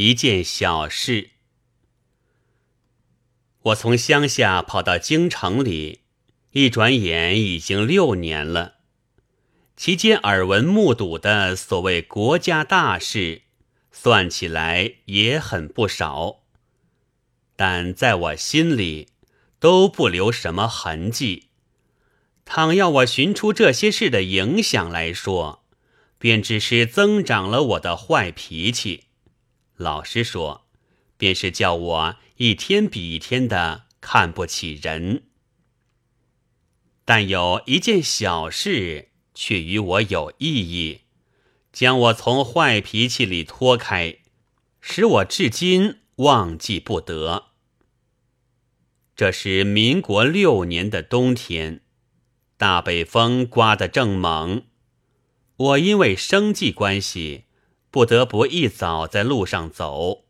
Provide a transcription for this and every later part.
一件小事。我从乡下跑到京城里，一转眼已经六年了。其间耳闻目睹的所谓国家大事，算起来也很不少，但在我心里都不留什么痕迹。倘要我寻出这些事的影响来说，便只是增长了我的坏脾气。老实说，便是叫我一天比一天的看不起人。但有一件小事却与我有意义，将我从坏脾气里脱开，使我至今忘记不得。这是民国六年的冬天，大北风刮得正猛，我因为生计关系。不得不一早在路上走，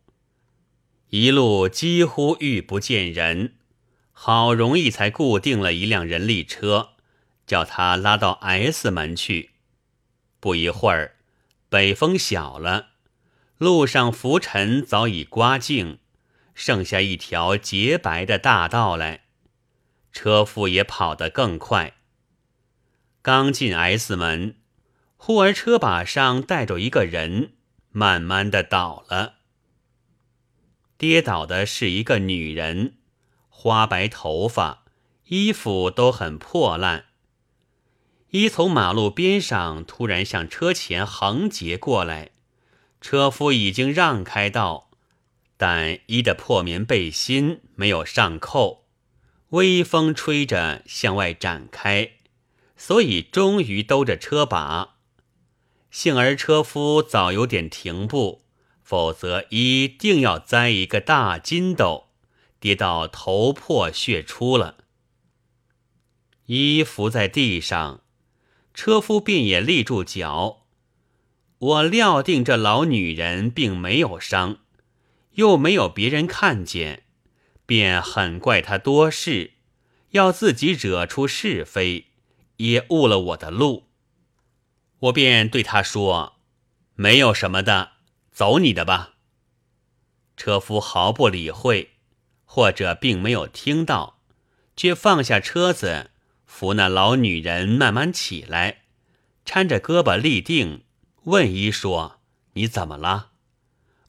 一路几乎遇不见人，好容易才固定了一辆人力车，叫他拉到 S 门去。不一会儿，北风小了，路上浮尘早已刮净，剩下一条洁白的大道来，车夫也跑得更快。刚进 S 门。忽而车把上带着一个人，慢慢的倒了。跌倒的是一个女人，花白头发，衣服都很破烂。一从马路边上突然向车前横截过来，车夫已经让开道，但一的破棉背心没有上扣，微风吹着向外展开，所以终于兜着车把。幸而车夫早有点停步，否则一定要栽一个大筋斗，跌到头破血出了。一伏在地上，车夫便也立住脚。我料定这老女人并没有伤，又没有别人看见，便很怪她多事，要自己惹出是非，也误了我的路。我便对他说：“没有什么的，走你的吧。”车夫毫不理会，或者并没有听到，却放下车子，扶那老女人慢慢起来，搀着胳膊立定，问一说：“你怎么了？”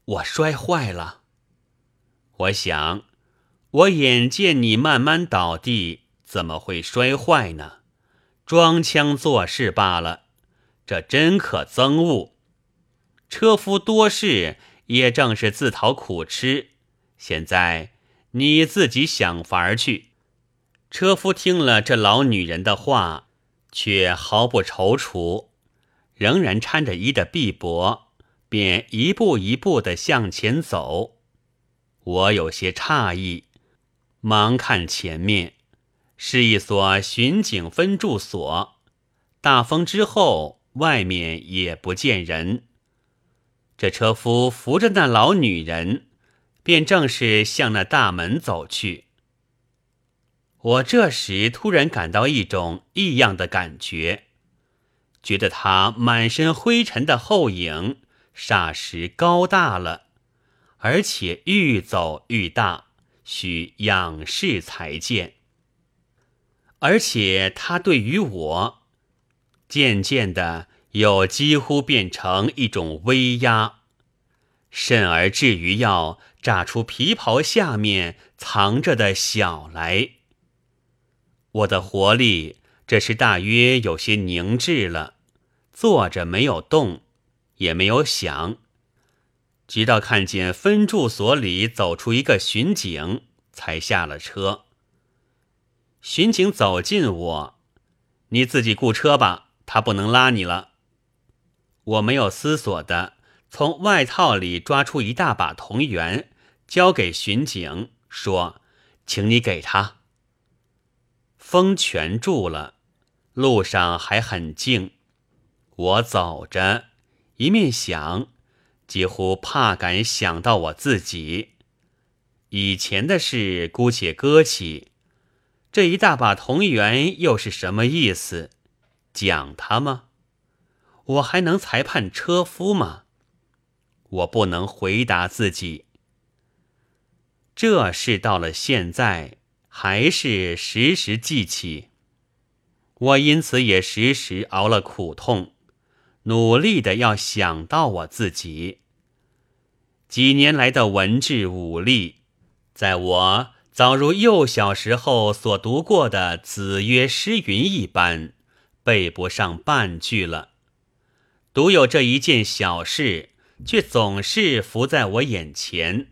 我摔坏了。我想，我眼见你慢慢倒地，怎么会摔坏呢？装腔作势罢了。这真可憎恶！车夫多事，也正是自讨苦吃。现在你自己想法去。车夫听了这老女人的话，却毫不踌躇，仍然搀着伊的臂膊，便一步一步的向前走。我有些诧异，忙看前面，是一所巡警分驻所。大风之后。外面也不见人，这车夫扶着那老女人，便正是向那大门走去。我这时突然感到一种异样的感觉，觉得他满身灰尘的后影霎时高大了，而且愈走愈大，需仰视才见。而且他对于我。渐渐的，又几乎变成一种威压，甚而至于要炸出皮袍下面藏着的小来。我的活力这时大约有些凝滞了，坐着没有动，也没有想，直到看见分驻所里走出一个巡警，才下了车。巡警走近我，你自己雇车吧。他不能拉你了。我没有思索的从外套里抓出一大把铜元，交给巡警，说：“请你给他。”风全住了，路上还很静。我走着，一面想，几乎怕敢想到我自己以前的事，姑且搁起。这一大把铜元又是什么意思？讲他吗？我还能裁判车夫吗？我不能回答自己。这事到了现在，还是时时记起。我因此也时时熬了苦痛，努力的要想到我自己。几年来的文治武力，在我早如幼小时候所读过的子曰诗云一般，背不上半句了。独有这一件小事，却总是浮在我眼前，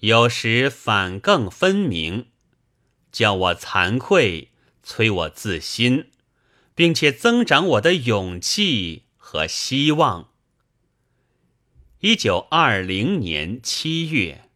有时反更分明，叫我惭愧，催我自新。并且增长我的勇气和希望。一九二零年七月。